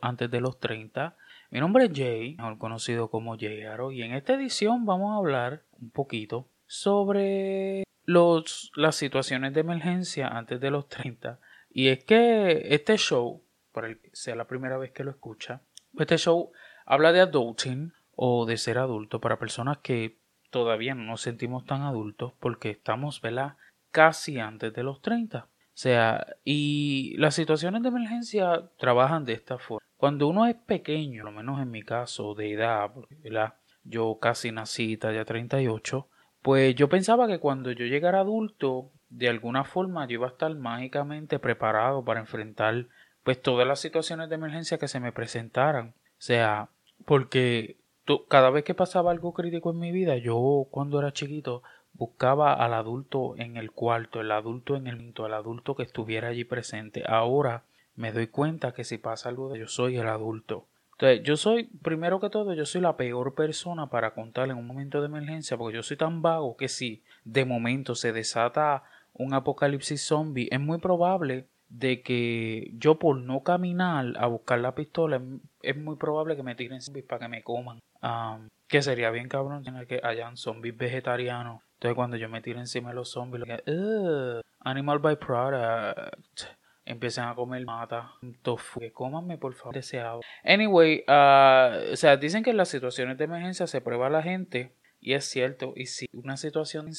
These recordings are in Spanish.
antes de los 30. Mi nombre es Jay, mejor conocido como Jay Aro, y en esta edición vamos a hablar un poquito sobre los, las situaciones de emergencia antes de los 30. Y es que este show, para el que sea la primera vez que lo escucha, este show habla de adulting o de ser adulto para personas que todavía no nos sentimos tan adultos porque estamos, ¿verdad? Casi antes de los 30. Sea, y las situaciones de emergencia trabajan de esta forma. Cuando uno es pequeño, lo menos en mi caso, de edad, ¿verdad? Yo casi nací ya 38, pues yo pensaba que cuando yo llegara adulto, de alguna forma yo iba a estar mágicamente preparado para enfrentar pues todas las situaciones de emergencia que se me presentaran. O sea, porque cada vez que pasaba algo crítico en mi vida, yo cuando era chiquito buscaba al adulto en el cuarto, el adulto en el quinto, el adulto que estuviera allí presente. Ahora me doy cuenta que si pasa algo yo soy el adulto. Entonces, yo soy, primero que todo, yo soy la peor persona para contar en un momento de emergencia, porque yo soy tan vago que si de momento se desata un apocalipsis zombie, es muy probable de que yo por no caminar a buscar la pistola, es muy probable que me tiren zombies para que me coman. que sería bien cabrón que hayan zombies vegetarianos. Entonces cuando yo me tire encima de los zombies, lo animal byproduct empiecen a comer mata, tofu, que cómanme por favor deseado. Anyway, uh, o sea, dicen que en las situaciones de emergencia se prueba a la gente y es cierto, y si una situación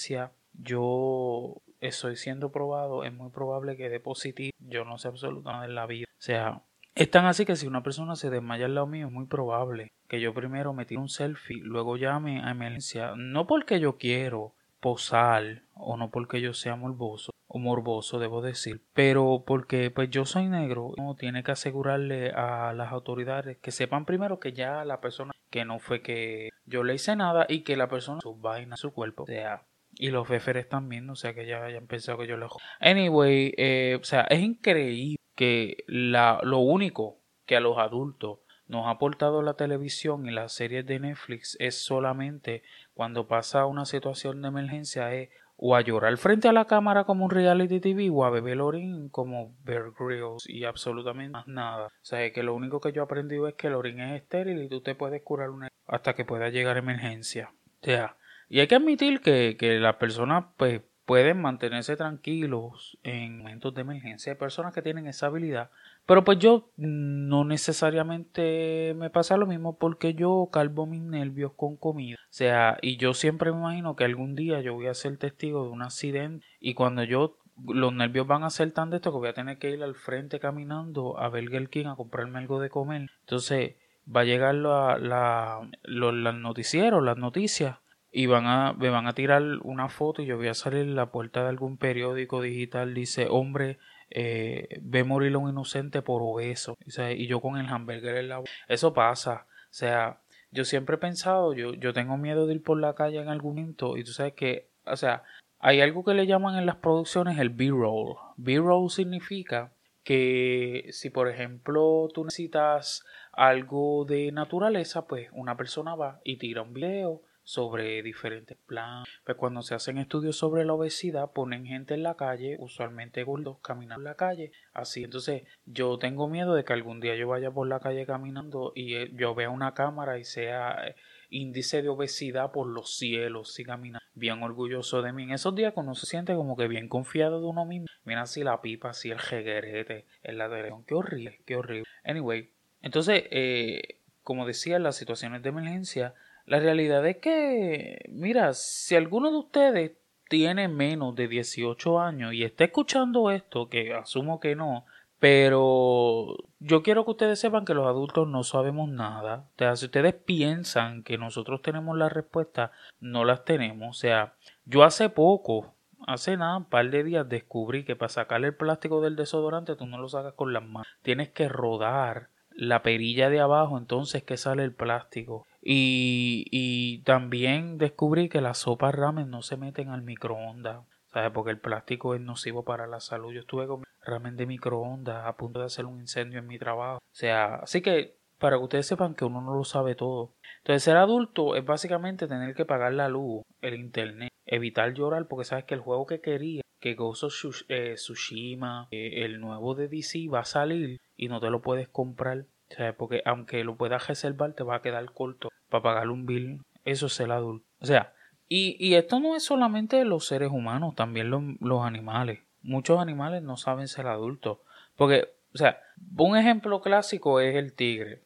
yo estoy siendo probado, es muy probable que dé positivo, yo no sé absolutamente en la vida. O sea, es tan así que si una persona se desmaya al lado mío, es muy probable que yo primero me tire un selfie, luego llame a emergencia, no porque yo quiero posar o no porque yo sea morboso, morboso, debo decir, pero porque pues yo soy negro, uno tiene que asegurarle a las autoridades que sepan primero que ya la persona que no fue que yo le hice nada y que la persona su vaina, su cuerpo, o sea, y los feferes también, o sea que ya hayan pensado que yo le Anyway, eh, o sea, es increíble que la, lo único que a los adultos nos ha aportado la televisión y las series de Netflix es solamente cuando pasa una situación de emergencia es o a llorar frente a la cámara como un reality TV o a beber orín como Bear Grylls y absolutamente más nada. O sea, que lo único que yo he aprendido es que el orín es estéril y tú te puedes curar una hasta que pueda llegar emergencia. O sea, y hay que admitir que, que las personas pues pueden mantenerse tranquilos en momentos de emergencia. Hay personas que tienen esa habilidad pero pues yo no necesariamente me pasa lo mismo porque yo calvo mis nervios con comida. O sea, y yo siempre me imagino que algún día yo voy a ser testigo de un accidente y cuando yo los nervios van a ser tan de esto que voy a tener que ir al frente caminando a Burger King a comprarme algo de comer. Entonces va a llegar la, la, los, noticieros, las noticias y van a, me van a tirar una foto y yo voy a salir en la puerta de algún periódico digital dice hombre eh, ve morir a un inocente por obeso y yo con el hamburger en la eso pasa. O sea yo siempre he pensado yo, yo tengo miedo de ir por la calle en algún momento y tú sabes que o sea hay algo que le llaman en las producciones el B-roll. B-roll significa que si por ejemplo tú necesitas algo de naturaleza pues una persona va y tira un video sobre diferentes planes. Pues cuando se hacen estudios sobre la obesidad, ponen gente en la calle, usualmente gordos, caminando en la calle, así. Entonces, yo tengo miedo de que algún día yo vaya por la calle caminando y eh, yo vea una cámara y sea eh, índice de obesidad por los cielos, y caminando bien orgulloso de mí. En esos días uno se siente como que bien confiado de uno mismo. Mira así la pipa, así el jeguerete en la televisión. Qué horrible, qué horrible. Anyway, entonces, eh, como decía, las situaciones de emergencia, la realidad es que, mira, si alguno de ustedes tiene menos de 18 años y está escuchando esto, que asumo que no, pero yo quiero que ustedes sepan que los adultos no sabemos nada. O sea, si ustedes piensan que nosotros tenemos la respuesta, no las tenemos. O sea, yo hace poco, hace nada, un par de días, descubrí que para sacarle el plástico del desodorante tú no lo sacas con las manos. Tienes que rodar la perilla de abajo, entonces que sale el plástico. Y, y también descubrí que las sopas ramen no se meten al microondas. ¿Sabes? Porque el plástico es nocivo para la salud. Yo estuve con ramen de microondas a punto de hacer un incendio en mi trabajo. O sea, así que para que ustedes sepan que uno no lo sabe todo. Entonces, ser adulto es básicamente tener que pagar la luz, el internet, evitar llorar, porque sabes que el juego que quería que of eh, Tsushima, eh, el nuevo de DC va a salir y no te lo puedes comprar. O sea, porque aunque lo puedas reservar, te va a quedar corto para pagar un bill. Eso es el adulto. O sea, y, y esto no es solamente los seres humanos, también los, animales. Muchos animales no saben ser adultos. Porque, o sea, un ejemplo clásico es el tigre.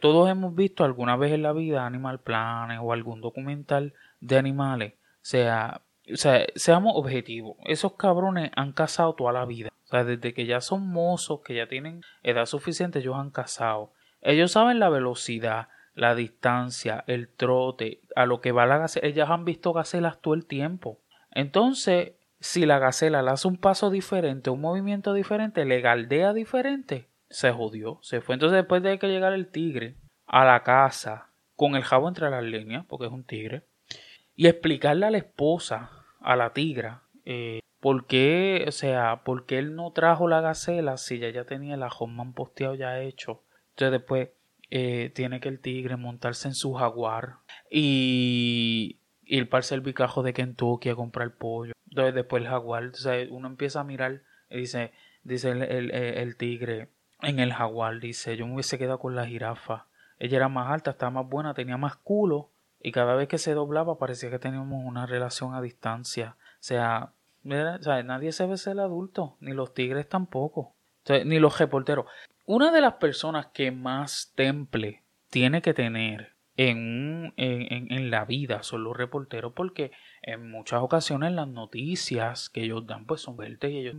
todos hemos visto alguna vez en la vida Animal Planet o algún documental de animales. Sea, o sea, seamos objetivos. Esos cabrones han cazado toda la vida. O sea, desde que ya son mozos, que ya tienen edad suficiente, ellos han cazado. Ellos saben la velocidad, la distancia, el trote, a lo que va la gacela. Ellas han visto gacelas todo el tiempo. Entonces, si la gacela le hace un paso diferente, un movimiento diferente, le galdea diferente, se jodió, se fue. Entonces, después de que llegar el tigre a la casa, con el jabo entre las líneas, porque es un tigre, y explicarle a la esposa, a la tigra, eh, por qué, o sea, por qué él no trajo la gacela si ya tenía el ajón posteado ya hecho. Entonces después eh, tiene que el tigre montarse en su jaguar y ir para el servicajo de Kentucky a comprar pollo. Después el jaguar, o sea, uno empieza a mirar y dice, dice el, el, el tigre en el jaguar, dice, yo me hubiese quedado con la jirafa. Ella era más alta, estaba más buena, tenía más culo y cada vez que se doblaba parecía que teníamos una relación a distancia. O sea, nadie se ve ser adulto, ni los tigres tampoco, ni los reporteros. Una de las personas que más temple tiene que tener en, en, en, la vida son los reporteros porque en muchas ocasiones las noticias que ellos dan pues son verdes y ellos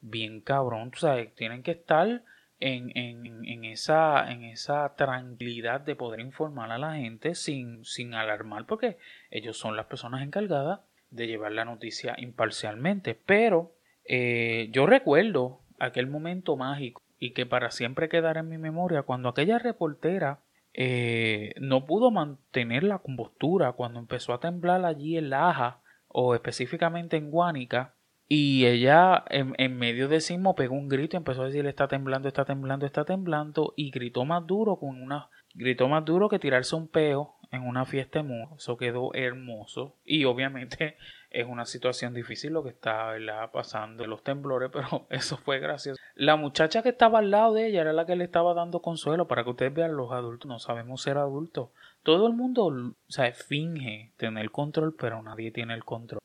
bien cabrón, o sea, tienen que estar en, en, en, esa, en esa tranquilidad de poder informar a la gente sin, sin alarmar, porque ellos son las personas encargadas de llevar la noticia imparcialmente. Pero eh, yo recuerdo aquel momento mágico y que para siempre quedará en mi memoria cuando aquella reportera eh, no pudo mantener la compostura cuando empezó a temblar allí en Laja o específicamente en Guánica y ella en, medio de sismo pegó un grito y empezó a decir está temblando, está temblando, está temblando y gritó más duro con una gritó más duro que tirarse un peo en una fiesta de Eso quedó hermoso. Y obviamente es una situación difícil lo que está pasando los temblores, pero eso fue gracioso. La muchacha que estaba al lado de ella era la que le estaba dando consuelo para que ustedes vean los adultos no sabemos ser adultos. Todo el mundo o finge tener control, pero nadie tiene el control.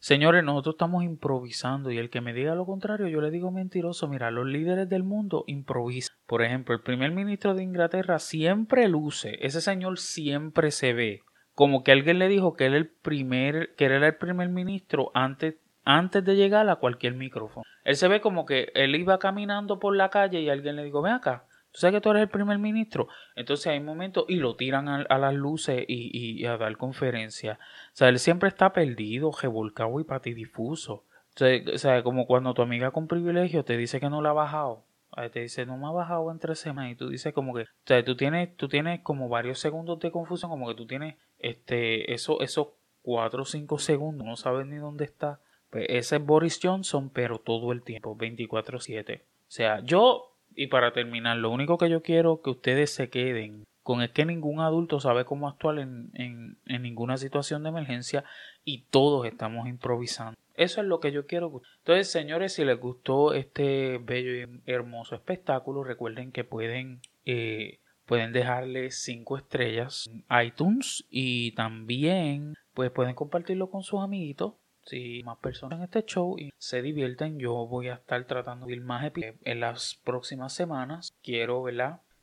Señores, nosotros estamos improvisando y el que me diga lo contrario, yo le digo mentiroso. Mira, los líderes del mundo improvisan. Por ejemplo, el primer ministro de Inglaterra siempre luce, ese señor siempre se ve como que alguien le dijo que él, el primer, que era el primer ministro antes, antes de llegar a cualquier micrófono. Él se ve como que él iba caminando por la calle y alguien le dijo, ven acá, tú sabes que tú eres el primer ministro. Entonces hay momentos y lo tiran a, las luces y, a dar conferencia. O sea, él siempre está perdido, revolcado y patidifuso. O sea, como cuando tu amiga con privilegio te dice que no la ha bajado. Te dice, no me ha bajado en tres semanas. Y tú dices como que, o sea, tú tienes, tú tienes como varios segundos de confusión, como que tú tienes este, eso, esos cuatro o cinco segundos, no sabes ni dónde está. Pues ese es Boris Johnson, pero todo el tiempo, 24-7. O sea, yo y para terminar, lo único que yo quiero que ustedes se queden con es que ningún adulto sabe cómo actuar en, en, en ninguna situación de emergencia y todos estamos improvisando. Eso es lo que yo quiero. Entonces, señores, si les gustó este bello y hermoso espectáculo, recuerden que pueden, eh, pueden dejarle cinco estrellas en iTunes y también pues pueden compartirlo con sus amiguitos si más personas en este show y se divierten, yo voy a estar tratando de ir más en las próximas semanas. Quiero.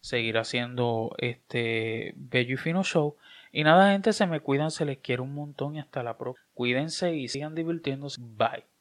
Seguir haciendo este bello y fino show. Y nada, gente, se me cuidan, se les quiere un montón y hasta la próxima. Cuídense y sigan divirtiéndose. Bye.